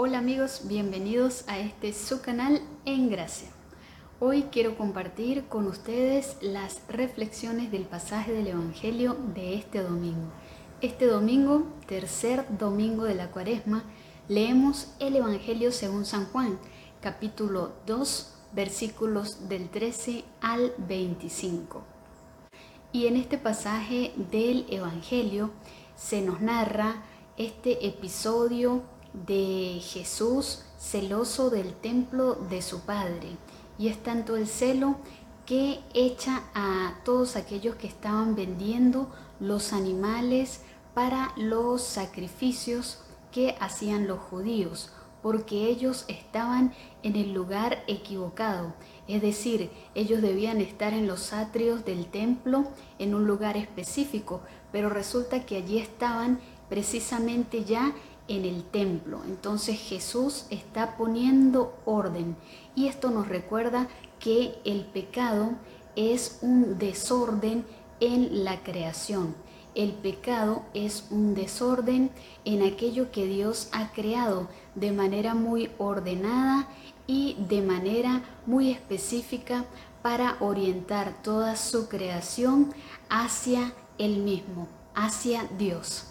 Hola amigos, bienvenidos a este su canal En Gracia. Hoy quiero compartir con ustedes las reflexiones del pasaje del Evangelio de este domingo. Este domingo, tercer domingo de la cuaresma, leemos el Evangelio según San Juan, capítulo 2, versículos del 13 al 25. Y en este pasaje del Evangelio se nos narra este episodio de Jesús celoso del templo de su Padre. Y es tanto el celo que echa a todos aquellos que estaban vendiendo los animales para los sacrificios que hacían los judíos, porque ellos estaban en el lugar equivocado. Es decir, ellos debían estar en los atrios del templo, en un lugar específico, pero resulta que allí estaban precisamente ya en el templo. Entonces Jesús está poniendo orden y esto nos recuerda que el pecado es un desorden en la creación. El pecado es un desorden en aquello que Dios ha creado de manera muy ordenada y de manera muy específica para orientar toda su creación hacia Él mismo, hacia Dios.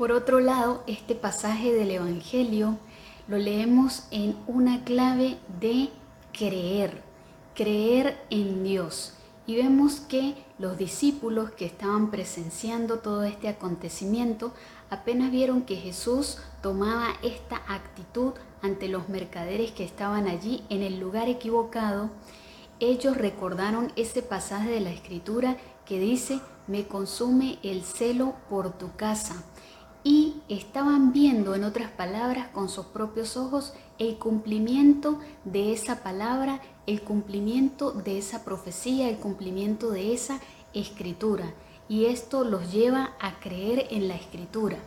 Por otro lado, este pasaje del Evangelio lo leemos en una clave de creer, creer en Dios. Y vemos que los discípulos que estaban presenciando todo este acontecimiento apenas vieron que Jesús tomaba esta actitud ante los mercaderes que estaban allí en el lugar equivocado, ellos recordaron ese pasaje de la escritura que dice, me consume el celo por tu casa y estaban viendo, en otras palabras, con sus propios ojos el cumplimiento de esa palabra, el cumplimiento de esa profecía, el cumplimiento de esa escritura. Y esto los lleva a creer en la escritura.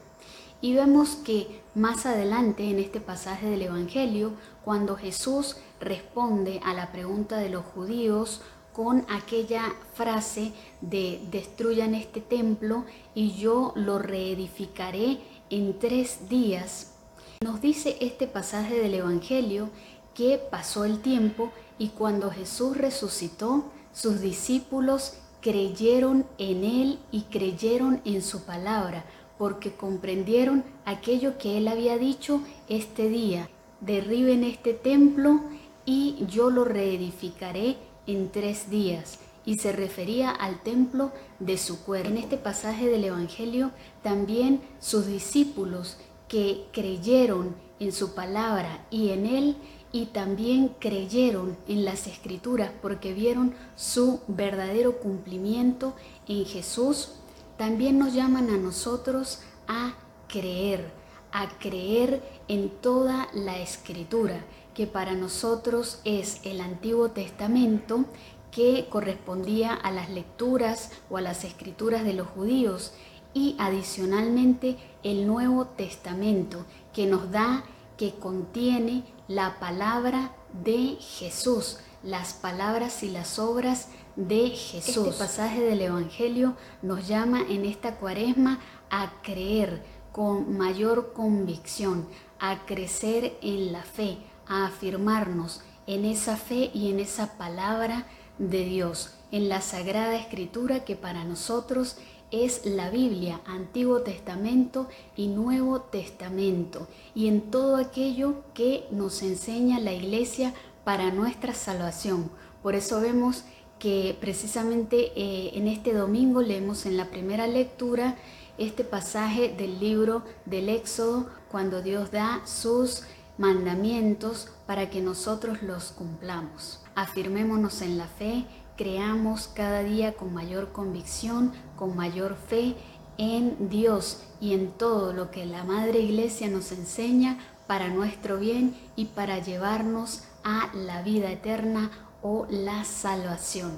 Y vemos que más adelante en este pasaje del Evangelio, cuando Jesús responde a la pregunta de los judíos con aquella frase de destruyan este templo y yo lo reedificaré en tres días. Nos dice este pasaje del Evangelio que pasó el tiempo y cuando Jesús resucitó, sus discípulos creyeron en Él y creyeron en su palabra, porque comprendieron aquello que Él había dicho este día. Derriben este templo y yo lo reedificaré en tres días y se refería al templo de su cuerpo. En este pasaje del Evangelio también sus discípulos que creyeron en su palabra y en él y también creyeron en las escrituras porque vieron su verdadero cumplimiento en Jesús, también nos llaman a nosotros a creer, a creer en toda la escritura que para nosotros es el Antiguo Testamento que correspondía a las lecturas o a las escrituras de los judíos y adicionalmente el Nuevo Testamento que nos da, que contiene la palabra de Jesús, las palabras y las obras de Jesús. Este pasaje del Evangelio nos llama en esta cuaresma a creer con mayor convicción, a crecer en la fe, a afirmarnos en esa fe y en esa palabra de Dios, en la Sagrada Escritura que para nosotros es la Biblia, Antiguo Testamento y Nuevo Testamento, y en todo aquello que nos enseña la Iglesia para nuestra salvación. Por eso vemos que precisamente eh, en este domingo leemos en la primera lectura este pasaje del libro del Éxodo, cuando Dios da sus mandamientos para que nosotros los cumplamos. Afirmémonos en la fe, creamos cada día con mayor convicción, con mayor fe en Dios y en todo lo que la Madre Iglesia nos enseña para nuestro bien y para llevarnos a la vida eterna o la salvación.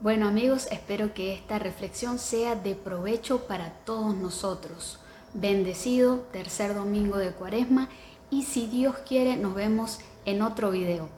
Bueno amigos, espero que esta reflexión sea de provecho para todos nosotros. Bendecido tercer domingo de Cuaresma y si Dios quiere nos vemos en otro video.